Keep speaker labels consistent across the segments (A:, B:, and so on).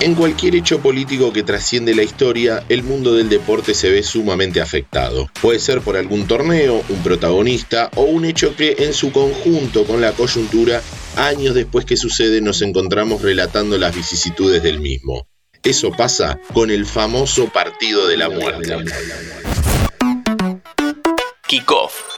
A: En cualquier hecho político que trasciende la historia, el mundo del deporte se ve sumamente afectado. Puede ser por algún torneo, un protagonista o un hecho que en su conjunto con la coyuntura, años después que sucede nos encontramos relatando las vicisitudes del mismo. Eso pasa con el famoso partido de la muerte.
B: Kickoff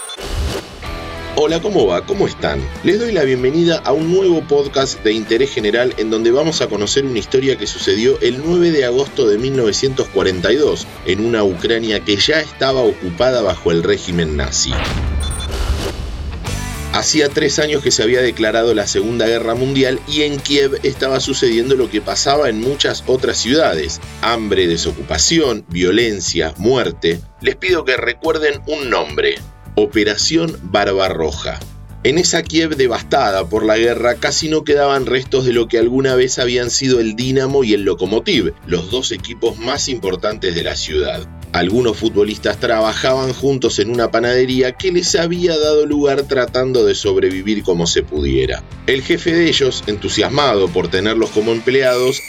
A: Hola, ¿cómo va? ¿Cómo están? Les doy la bienvenida a un nuevo podcast de interés general en donde vamos a conocer una historia que sucedió el 9 de agosto de 1942 en una Ucrania que ya estaba ocupada bajo el régimen nazi. Hacía tres años que se había declarado la Segunda Guerra Mundial y en Kiev estaba sucediendo lo que pasaba en muchas otras ciudades. Hambre, desocupación, violencia, muerte. Les pido que recuerden un nombre, Operación Barbarroja. En esa Kiev devastada por la guerra casi no quedaban restos de lo que alguna vez habían sido el Dinamo y el Lokomotiv, los dos equipos más importantes de la ciudad. Algunos futbolistas trabajaban juntos en una panadería que les había dado lugar tratando de sobrevivir como se pudiera. El jefe de ellos, entusiasmado por tenerlos como empleados,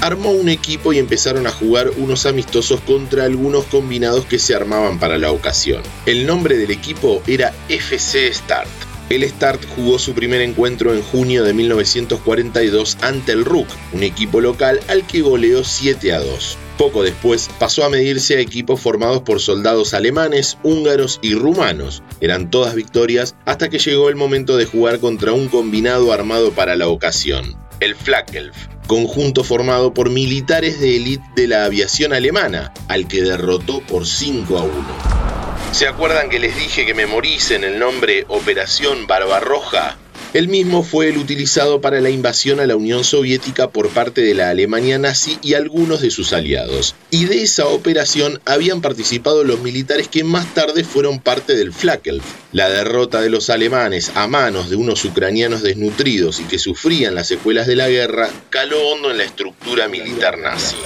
A: armó un equipo y empezaron a jugar unos amistosos contra algunos combinados que se armaban para la ocasión. El nombre del equipo era FC Start. El Start jugó su primer encuentro en junio de 1942 ante el RUK, un equipo local al que goleó 7 a 2. Poco después pasó a medirse a equipos formados por soldados alemanes, húngaros y rumanos. Eran todas victorias hasta que llegó el momento de jugar contra un combinado armado para la ocasión, el Flakelf conjunto formado por militares de élite de la aviación alemana, al que derrotó por 5 a 1. ¿Se acuerdan que les dije que memoricen el nombre Operación Barbarroja? El mismo fue el utilizado para la invasión a la Unión Soviética por parte de la Alemania nazi y algunos de sus aliados. Y de esa operación habían participado los militares que más tarde fueron parte del Flakel. La derrota de los alemanes a manos de unos ucranianos desnutridos y que sufrían las secuelas de la guerra caló hondo en la estructura militar nazi.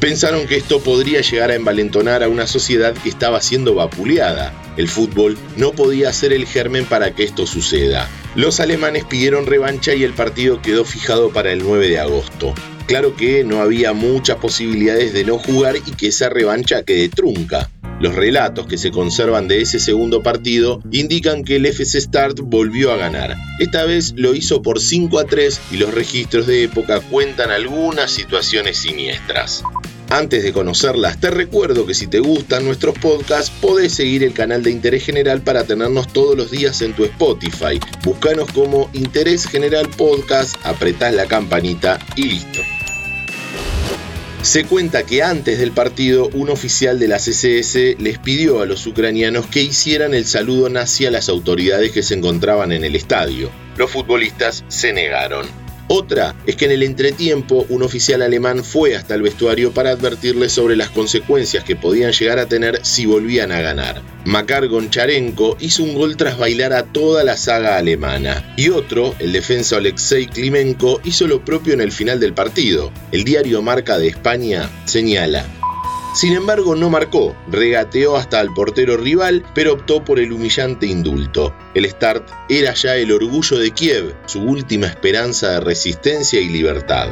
A: Pensaron que esto podría llegar a envalentonar a una sociedad que estaba siendo vapuleada. El fútbol no podía ser el germen para que esto suceda. Los alemanes pidieron revancha y el partido quedó fijado para el 9 de agosto. Claro que no había muchas posibilidades de no jugar y que esa revancha quede trunca. Los relatos que se conservan de ese segundo partido indican que el FC Start volvió a ganar. Esta vez lo hizo por 5 a 3 y los registros de época cuentan algunas situaciones siniestras. Antes de conocerlas, te recuerdo que si te gustan nuestros podcasts, podés seguir el canal de Interés General para tenernos todos los días en tu Spotify. Búscanos como Interés General Podcast, apretás la campanita y listo. Se cuenta que antes del partido un oficial de la CSS les pidió a los ucranianos que hicieran el saludo nazi a las autoridades que se encontraban en el estadio. Los futbolistas se negaron. Otra es que en el entretiempo un oficial alemán fue hasta el vestuario para advertirles sobre las consecuencias que podían llegar a tener si volvían a ganar. Makar Goncharenko hizo un gol tras bailar a toda la saga alemana. Y otro, el defensa Alexei Klimenko, hizo lo propio en el final del partido. El diario Marca de España señala, sin embargo, no marcó, regateó hasta al portero rival, pero optó por el humillante indulto. El Start era ya el orgullo de Kiev, su última esperanza de resistencia y libertad.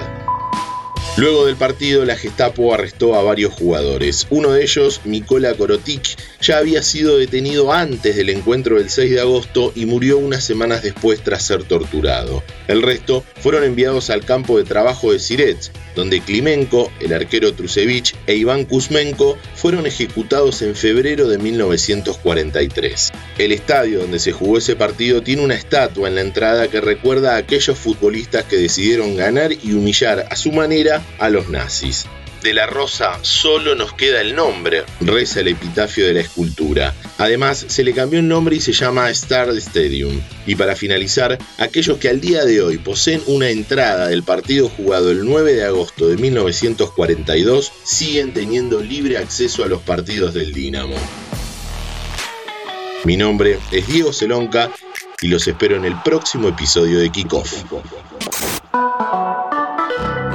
A: Luego del partido, la Gestapo arrestó a varios jugadores. Uno de ellos, Mikola Korotik, ya había sido detenido antes del encuentro del 6 de agosto y murió unas semanas después tras ser torturado. El resto fueron enviados al campo de trabajo de Sirets, donde Klimenko, el arquero Trusevich e Iván Kuzmenko fueron ejecutados en febrero de 1943. El estadio donde se jugó ese partido tiene una estatua en la entrada que recuerda a aquellos futbolistas que decidieron ganar y humillar a su manera a los nazis. De la rosa solo nos queda el nombre, reza el epitafio de la escultura. Además, se le cambió el nombre y se llama Star Stadium. Y para finalizar, aquellos que al día de hoy poseen una entrada del partido jugado el 9 de agosto de 1942 siguen teniendo libre acceso a los partidos del Dinamo. Mi nombre es Diego Celonca y los espero en el próximo episodio de Kickoff.